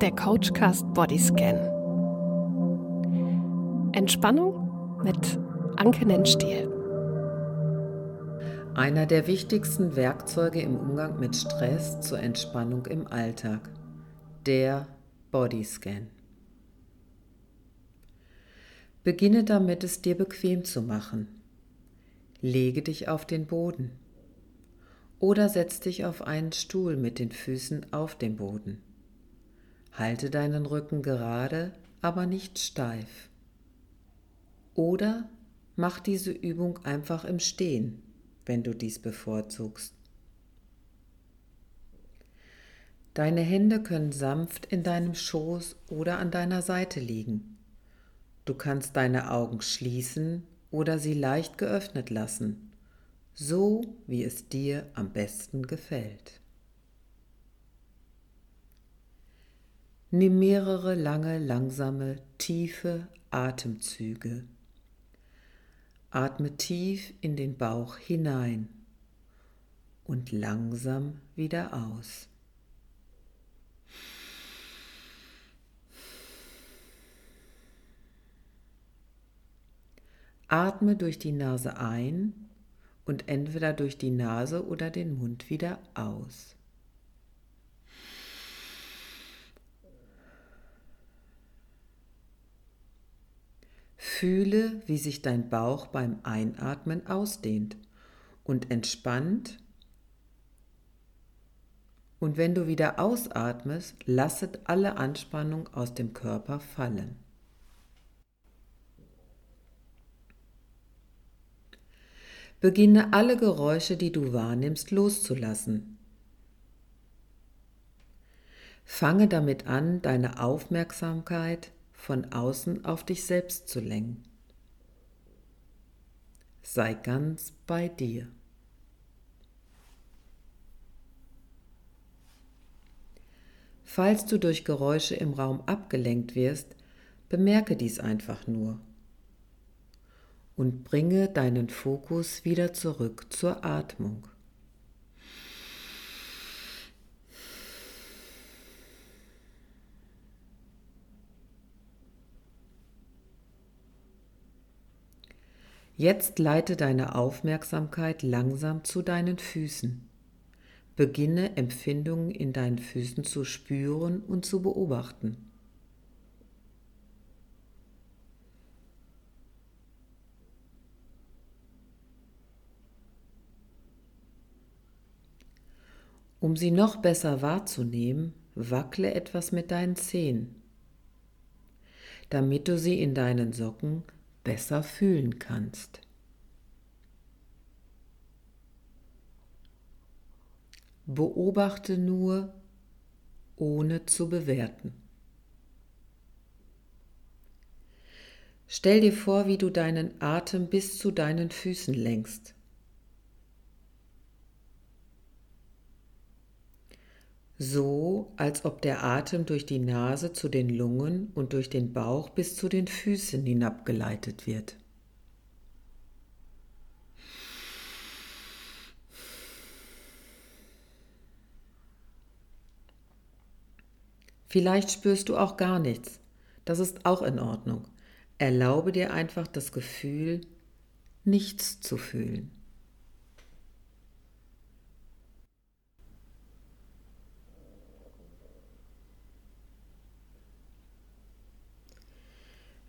der Coachcast Bodyscan. Entspannung mit Anke Nennstiel. Einer der wichtigsten Werkzeuge im Umgang mit Stress zur Entspannung im Alltag. Der Bodyscan. Beginne damit, es dir bequem zu machen. Lege dich auf den Boden oder setz dich auf einen Stuhl mit den Füßen auf dem Boden. Halte deinen Rücken gerade, aber nicht steif. Oder mach diese Übung einfach im Stehen, wenn du dies bevorzugst. Deine Hände können sanft in deinem Schoß oder an deiner Seite liegen. Du kannst deine Augen schließen oder sie leicht geöffnet lassen, so wie es dir am besten gefällt. Nimm mehrere lange, langsame, tiefe Atemzüge. Atme tief in den Bauch hinein und langsam wieder aus. Atme durch die Nase ein und entweder durch die Nase oder den Mund wieder aus. Fühle, wie sich dein Bauch beim Einatmen ausdehnt und entspannt. Und wenn du wieder ausatmest, lasset alle Anspannung aus dem Körper fallen. Beginne alle Geräusche, die du wahrnimmst, loszulassen. Fange damit an, deine Aufmerksamkeit von außen auf dich selbst zu lenken. Sei ganz bei dir. Falls du durch Geräusche im Raum abgelenkt wirst, bemerke dies einfach nur und bringe deinen Fokus wieder zurück zur Atmung. Jetzt leite deine Aufmerksamkeit langsam zu deinen Füßen. Beginne Empfindungen in deinen Füßen zu spüren und zu beobachten. Um sie noch besser wahrzunehmen, wackle etwas mit deinen Zehen, damit du sie in deinen Socken besser fühlen kannst. Beobachte nur, ohne zu bewerten. Stell dir vor, wie du deinen Atem bis zu deinen Füßen lenkst. So als ob der Atem durch die Nase zu den Lungen und durch den Bauch bis zu den Füßen hinabgeleitet wird. Vielleicht spürst du auch gar nichts. Das ist auch in Ordnung. Erlaube dir einfach das Gefühl, nichts zu fühlen.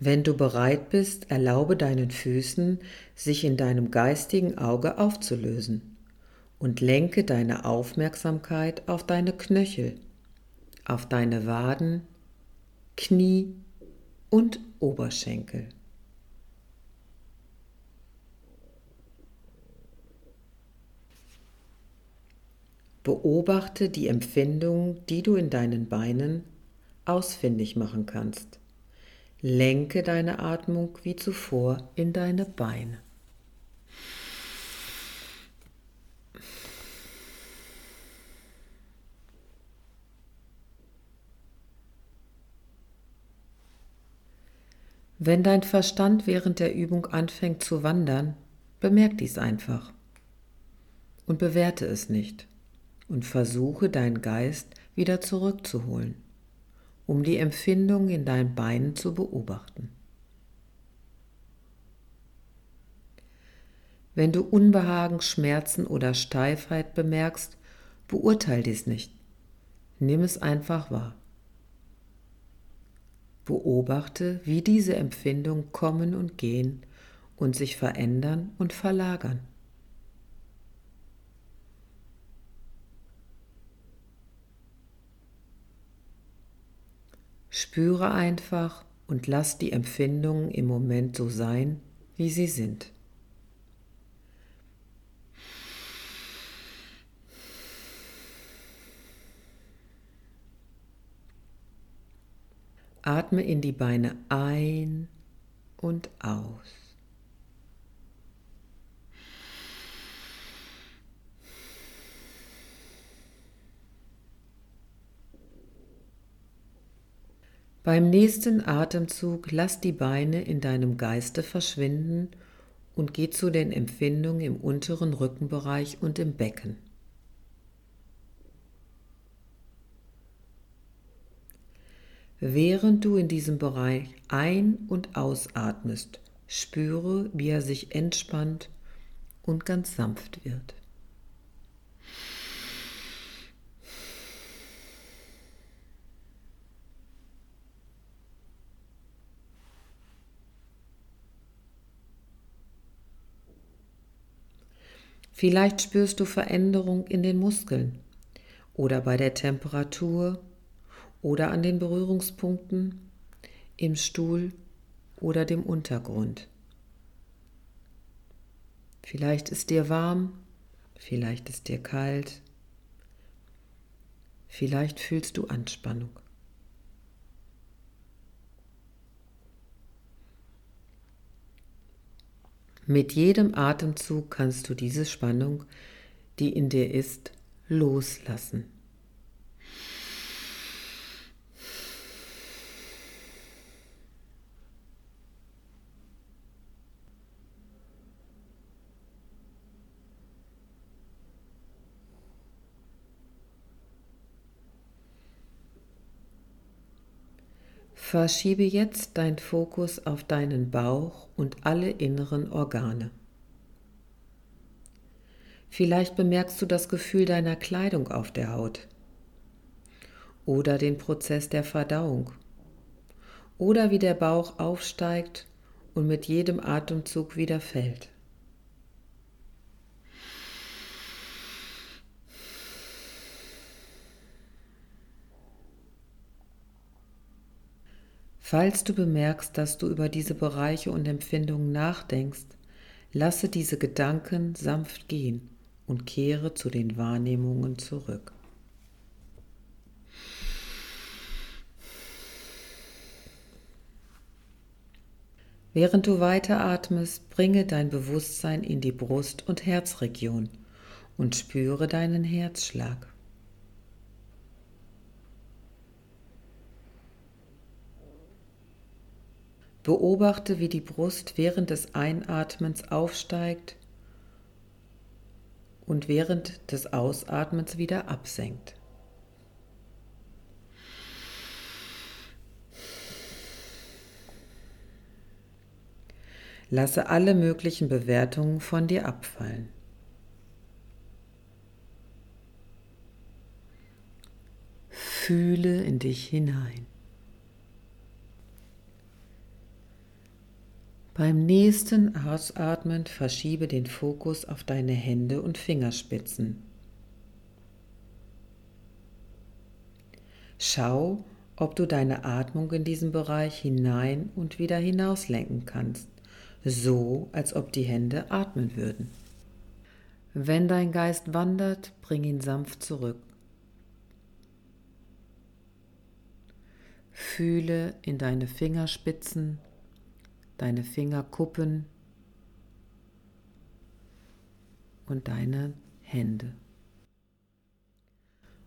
Wenn du bereit bist, erlaube deinen Füßen, sich in deinem geistigen Auge aufzulösen und lenke deine Aufmerksamkeit auf deine Knöchel, auf deine Waden, Knie und Oberschenkel. Beobachte die Empfindung, die du in deinen Beinen ausfindig machen kannst. Lenke deine Atmung wie zuvor in deine Beine. Wenn dein Verstand während der Übung anfängt zu wandern, bemerk dies einfach und bewerte es nicht und versuche deinen Geist wieder zurückzuholen um die Empfindung in deinen Beinen zu beobachten. Wenn du Unbehagen, Schmerzen oder Steifheit bemerkst, beurteil dies nicht. Nimm es einfach wahr. Beobachte, wie diese Empfindungen kommen und gehen und sich verändern und verlagern. Spüre einfach und lass die Empfindungen im Moment so sein, wie sie sind. Atme in die Beine ein und aus. Beim nächsten Atemzug lass die Beine in deinem Geiste verschwinden und geh zu den Empfindungen im unteren Rückenbereich und im Becken. Während du in diesem Bereich ein- und ausatmest, spüre, wie er sich entspannt und ganz sanft wird. Vielleicht spürst du Veränderung in den Muskeln oder bei der Temperatur oder an den Berührungspunkten im Stuhl oder dem Untergrund. Vielleicht ist dir warm, vielleicht ist dir kalt, vielleicht fühlst du Anspannung. Mit jedem Atemzug kannst du diese Spannung, die in dir ist, loslassen. Verschiebe jetzt dein Fokus auf deinen Bauch und alle inneren Organe. Vielleicht bemerkst du das Gefühl deiner Kleidung auf der Haut oder den Prozess der Verdauung oder wie der Bauch aufsteigt und mit jedem Atemzug wieder fällt. Falls du bemerkst, dass du über diese Bereiche und Empfindungen nachdenkst, lasse diese Gedanken sanft gehen und kehre zu den Wahrnehmungen zurück. Während du weiteratmest, bringe dein Bewusstsein in die Brust- und Herzregion und spüre deinen Herzschlag. Beobachte, wie die Brust während des Einatmens aufsteigt und während des Ausatmens wieder absenkt. Lasse alle möglichen Bewertungen von dir abfallen. Fühle in dich hinein. Beim nächsten Ausatmen verschiebe den Fokus auf deine Hände und Fingerspitzen. Schau, ob du deine Atmung in diesem Bereich hinein und wieder hinaus lenken kannst, so als ob die Hände atmen würden. Wenn dein Geist wandert, bring ihn sanft zurück. Fühle in deine Fingerspitzen deine Fingerkuppen und deine Hände.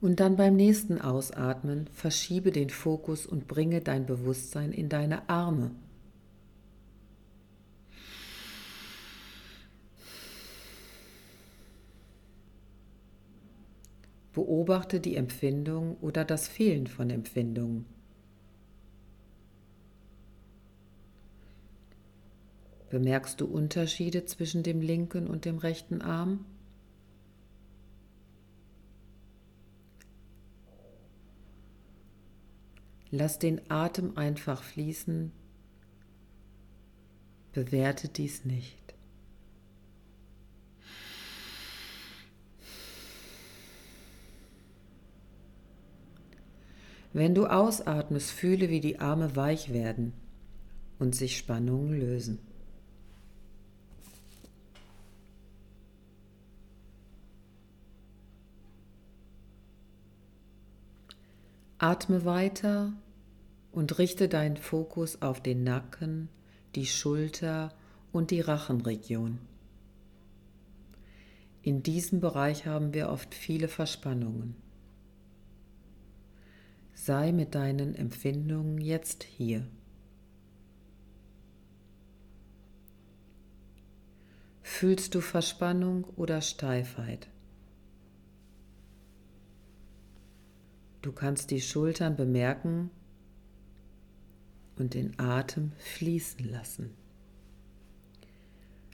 Und dann beim nächsten Ausatmen verschiebe den Fokus und bringe dein Bewusstsein in deine Arme. Beobachte die Empfindung oder das Fehlen von Empfindungen Bemerkst du Unterschiede zwischen dem linken und dem rechten Arm? Lass den Atem einfach fließen. Bewerte dies nicht. Wenn du ausatmest, fühle, wie die Arme weich werden und sich Spannungen lösen. Atme weiter und richte deinen Fokus auf den Nacken, die Schulter und die Rachenregion. In diesem Bereich haben wir oft viele Verspannungen. Sei mit deinen Empfindungen jetzt hier. Fühlst du Verspannung oder Steifheit? Du kannst die Schultern bemerken und den Atem fließen lassen.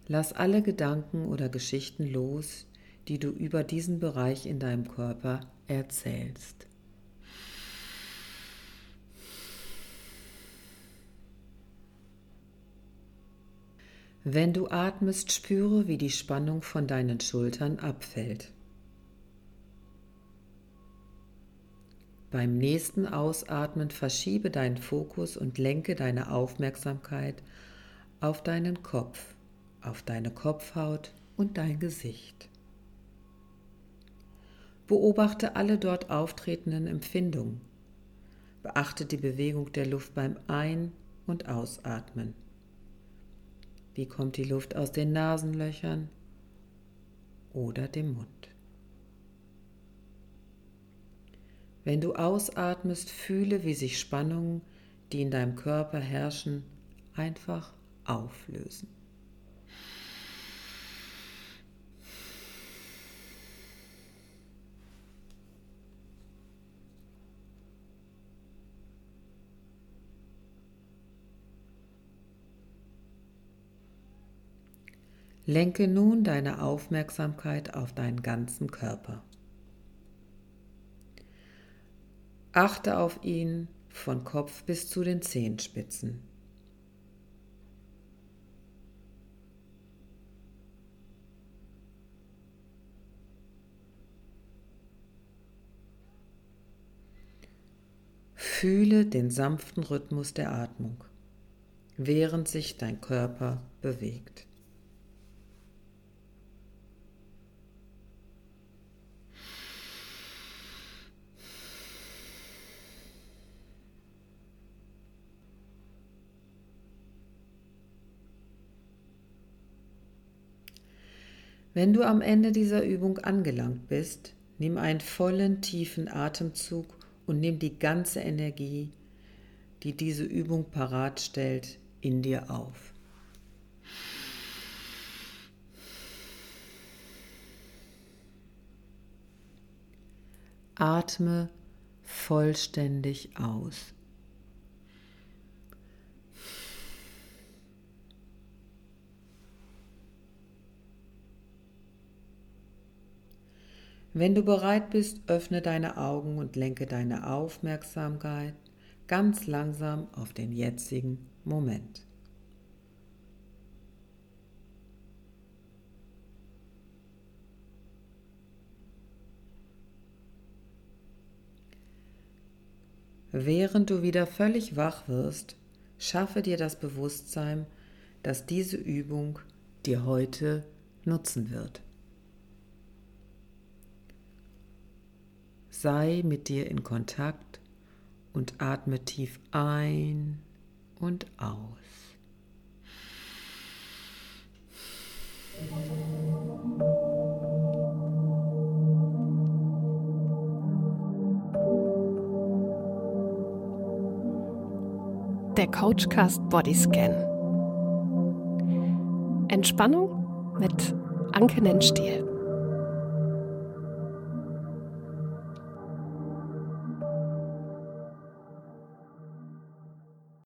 Lass alle Gedanken oder Geschichten los, die du über diesen Bereich in deinem Körper erzählst. Wenn du atmest, spüre, wie die Spannung von deinen Schultern abfällt. Beim nächsten Ausatmen verschiebe deinen Fokus und lenke deine Aufmerksamkeit auf deinen Kopf, auf deine Kopfhaut und dein Gesicht. Beobachte alle dort auftretenden Empfindungen. Beachte die Bewegung der Luft beim Ein- und Ausatmen. Wie kommt die Luft aus den Nasenlöchern oder dem Mund? Wenn du ausatmest, fühle, wie sich Spannungen, die in deinem Körper herrschen, einfach auflösen. Lenke nun deine Aufmerksamkeit auf deinen ganzen Körper. Achte auf ihn von Kopf bis zu den Zehenspitzen. Fühle den sanften Rhythmus der Atmung, während sich dein Körper bewegt. Wenn du am Ende dieser Übung angelangt bist, nimm einen vollen, tiefen Atemzug und nimm die ganze Energie, die diese Übung parat stellt, in dir auf. Atme vollständig aus. Wenn du bereit bist, öffne deine Augen und lenke deine Aufmerksamkeit ganz langsam auf den jetzigen Moment. Während du wieder völlig wach wirst, schaffe dir das Bewusstsein, dass diese Übung dir heute nutzen wird. Sei mit dir in Kontakt und atme tief ein und aus. Der Coachcast Bodyscan. Entspannung mit Anke Nennstiel.